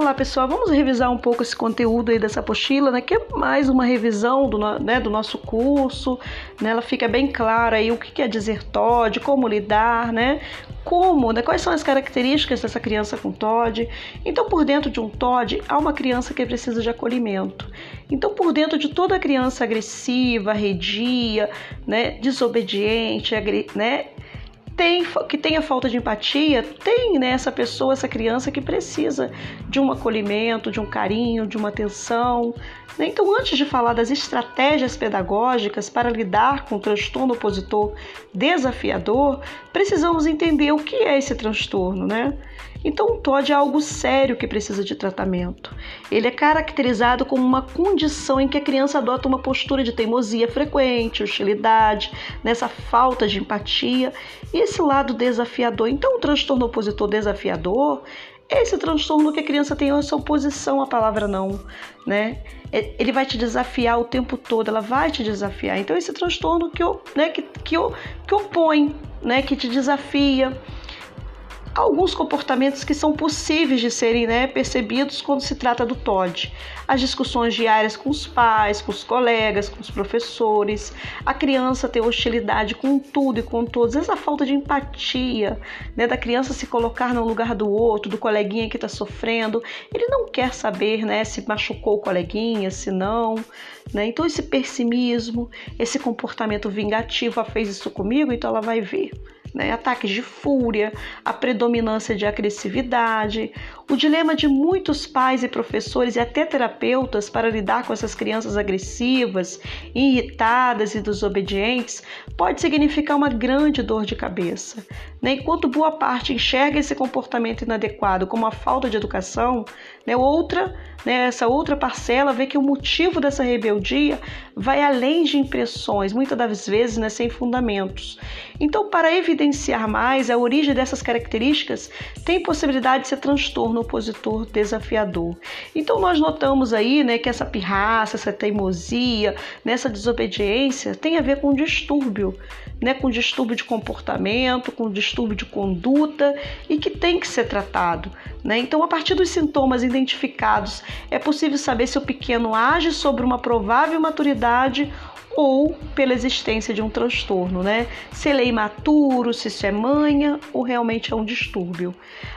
Olá pessoal, vamos revisar um pouco esse conteúdo aí dessa apostila, né? Que é mais uma revisão do, né, do nosso curso, né? Ela fica bem clara aí o que quer dizer TOD, como lidar, né? Como, né? Quais são as características dessa criança com TOD? Então, por dentro de um TOD, há uma criança que precisa de acolhimento. Então, por dentro de toda criança agressiva, arredia, né? Desobediente, né? Tem, que tenha falta de empatia, tem né, essa pessoa, essa criança que precisa de um acolhimento, de um carinho, de uma atenção. Né? Então, antes de falar das estratégias pedagógicas para lidar com o transtorno opositor desafiador, precisamos entender o que é esse transtorno, né? Então, o TOD é algo sério que precisa de tratamento. Ele é caracterizado como uma condição em que a criança adota uma postura de teimosia frequente, hostilidade, nessa falta de empatia e esse lado desafiador. Então, o transtorno opositor desafiador é esse transtorno que a criança tem essa oposição à palavra não, né? É, ele vai te desafiar o tempo todo, ela vai te desafiar. Então, esse transtorno que, né, que, que, que opõe, né, que te desafia alguns comportamentos que são possíveis de serem né, percebidos quando se trata do TOD. As discussões diárias com os pais, com os colegas, com os professores, a criança ter hostilidade com tudo e com todos, essa falta de empatia, né, da criança se colocar no lugar do outro, do coleguinha que está sofrendo, ele não quer saber né, se machucou o coleguinha, se não. Né? Então, esse pessimismo, esse comportamento vingativo, ela fez isso comigo, então ela vai ver né? ataques de fúria, a predominância de agressividade, o dilema de muitos pais e professores e até terapeutas para lidar com essas crianças agressivas, irritadas e desobedientes pode significar uma grande dor de cabeça. Né? Enquanto boa parte enxerga esse comportamento inadequado como a falta de educação, né? outra, né? essa outra parcela vê que o motivo dessa rebeldia vai além de impressões, muitas das vezes né? sem fundamentos. Então, para evidenciar mais a origem dessas características, tem possibilidade de ser transtorno opositor desafiador. Então, nós notamos aí né, que essa pirraça, essa teimosia, nessa desobediência tem a ver com distúrbio né, com distúrbio de comportamento, com distúrbio de conduta e que tem que ser tratado. Né? Então, a partir dos sintomas identificados, é possível saber se o pequeno age sobre uma provável maturidade ou pela existência de um transtorno, né? Se ele é imaturo, se isso é manha ou realmente é um distúrbio.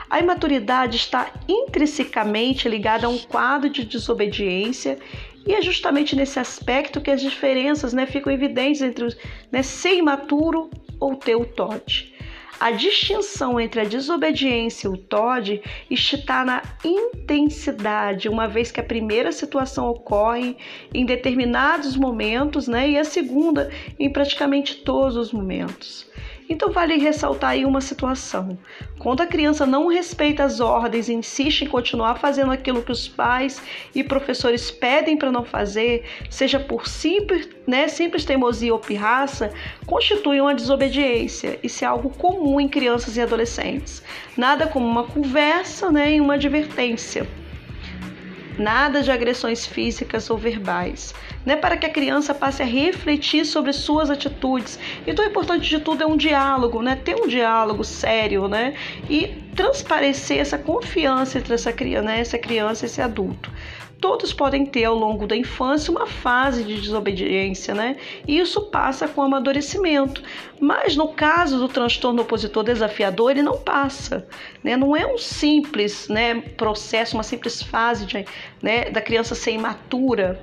A imaturidade está intrinsecamente ligada a um quadro de desobediência e é justamente nesse aspecto que as diferenças né, ficam evidentes entre né, ser imaturo ou ter o TOD. A distinção entre a desobediência e o TOD está na intensidade, uma vez que a primeira situação ocorre em determinados momentos né, e a segunda em praticamente todos os momentos. Então vale ressaltar aí uma situação. Quando a criança não respeita as ordens e insiste em continuar fazendo aquilo que os pais e professores pedem para não fazer, seja por simples, né, simples teimosia ou pirraça, constitui uma desobediência. Isso é algo comum em crianças e adolescentes. Nada como uma conversa né, e uma advertência. Nada de agressões físicas ou verbais, né? Para que a criança passe a refletir sobre suas atitudes. Então, o importante de tudo é um diálogo, né? Ter um diálogo sério, né? E transparecer essa confiança entre essa criança, né? essa criança e esse adulto todos podem ter ao longo da infância uma fase de desobediência, né? E isso passa com amadurecimento. Mas no caso do transtorno opositor desafiador, ele não passa, né? Não é um simples, né, processo, uma simples fase de, né, da criança ser imatura.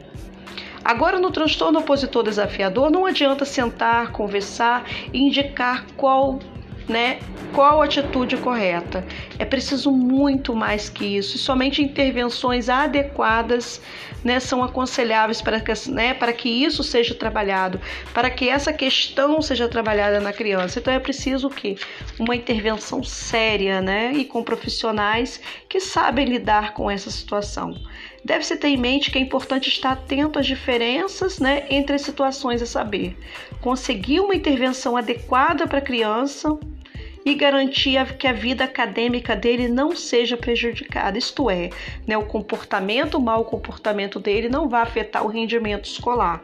Agora, no transtorno opositor desafiador, não adianta sentar, conversar e indicar qual né? Qual a atitude correta? É preciso muito mais que isso. E somente intervenções adequadas né, são aconselháveis para que, né, para que isso seja trabalhado, para que essa questão seja trabalhada na criança. Então é preciso o quê? Uma intervenção séria né, e com profissionais que sabem lidar com essa situação. Deve-se ter em mente que é importante estar atento às diferenças né, entre as situações a saber. Conseguir uma intervenção adequada para a criança e garantir que a vida acadêmica dele não seja prejudicada, isto é, né, o comportamento, o mau comportamento dele não vai afetar o rendimento escolar.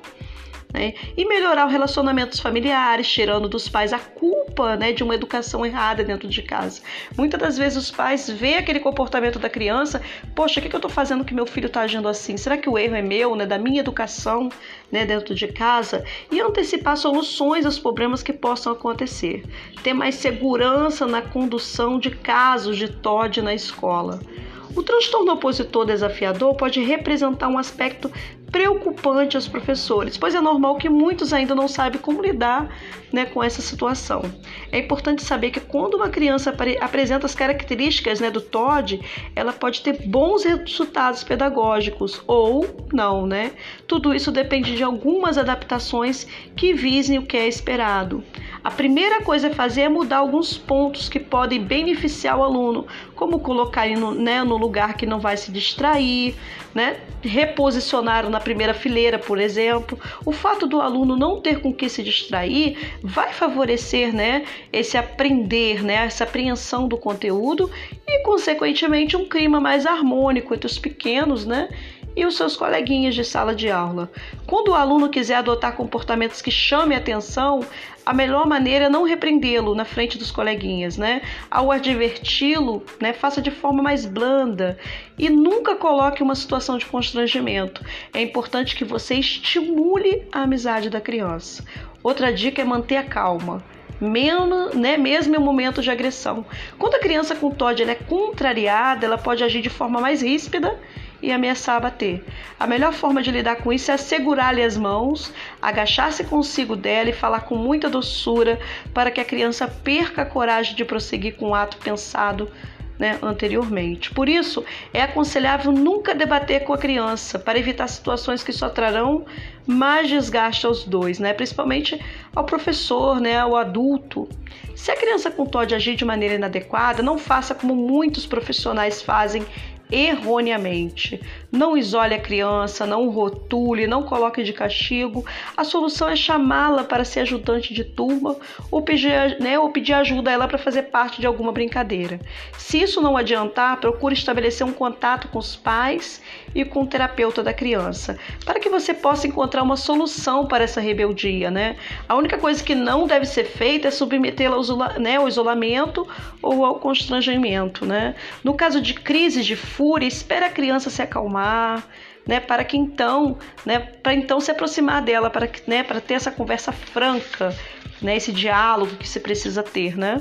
Né? E melhorar os relacionamentos familiares, tirando dos pais a culpa né, de uma educação errada dentro de casa. Muitas das vezes os pais veem aquele comportamento da criança, poxa, o que, que eu estou fazendo que meu filho está agindo assim? Será que o erro é meu, né, da minha educação né, dentro de casa? E antecipar soluções aos problemas que possam acontecer. Ter mais segurança na condução de casos de TOD na escola. O transtorno opositor desafiador pode representar um aspecto preocupante aos professores, pois é normal que muitos ainda não sabem como lidar né, com essa situação. É importante saber que quando uma criança apresenta as características né, do TOD, ela pode ter bons resultados pedagógicos ou não, né? Tudo isso depende de algumas adaptações que visem o que é esperado. A primeira coisa a fazer é mudar alguns pontos que podem beneficiar o aluno, como colocar ele no, né, no lugar que não vai se distrair, né? reposicionar na primeira fileira, por exemplo. O fato do aluno não ter com que se distrair vai favorecer né, esse aprender, né, essa apreensão do conteúdo e, consequentemente, um clima mais harmônico entre os pequenos, né? E os seus coleguinhas de sala de aula. Quando o aluno quiser adotar comportamentos que chamem atenção, a melhor maneira é não repreendê-lo na frente dos coleguinhas, né? Ao adverti-lo, né, faça de forma mais blanda e nunca coloque uma situação de constrangimento. É importante que você estimule a amizade da criança. Outra dica é manter a calma menos, né, mesmo em um momento de agressão. Quando a criança com TOD é contrariada, ela pode agir de forma mais ríspida e ameaçar bater. A melhor forma de lidar com isso é segurar-lhe as mãos, agachar-se consigo dela e falar com muita doçura para que a criança perca a coragem de prosseguir com o ato pensado né, anteriormente. Por isso, é aconselhável nunca debater com a criança para evitar situações que só trarão mais desgaste aos dois, né, principalmente ao professor, né, ao adulto. Se a criança com TOD agir de maneira inadequada, não faça como muitos profissionais fazem erroneamente. Não isole a criança, não rotule, não coloque de castigo. A solução é chamá-la para ser ajudante de turma ou pedir, né, ou pedir ajuda a ela para fazer parte de alguma brincadeira. Se isso não adiantar, procure estabelecer um contato com os pais e com o terapeuta da criança, para que você possa encontrar uma solução para essa rebeldia. Né? A única coisa que não deve ser feita é submetê-la ao, né, ao isolamento ou ao constrangimento. Né? No caso de crises de fúria, espera a criança se acalmar, né, para que então, né, para então se aproximar dela, para que, né, para ter essa conversa franca, né, esse diálogo que se precisa ter, né?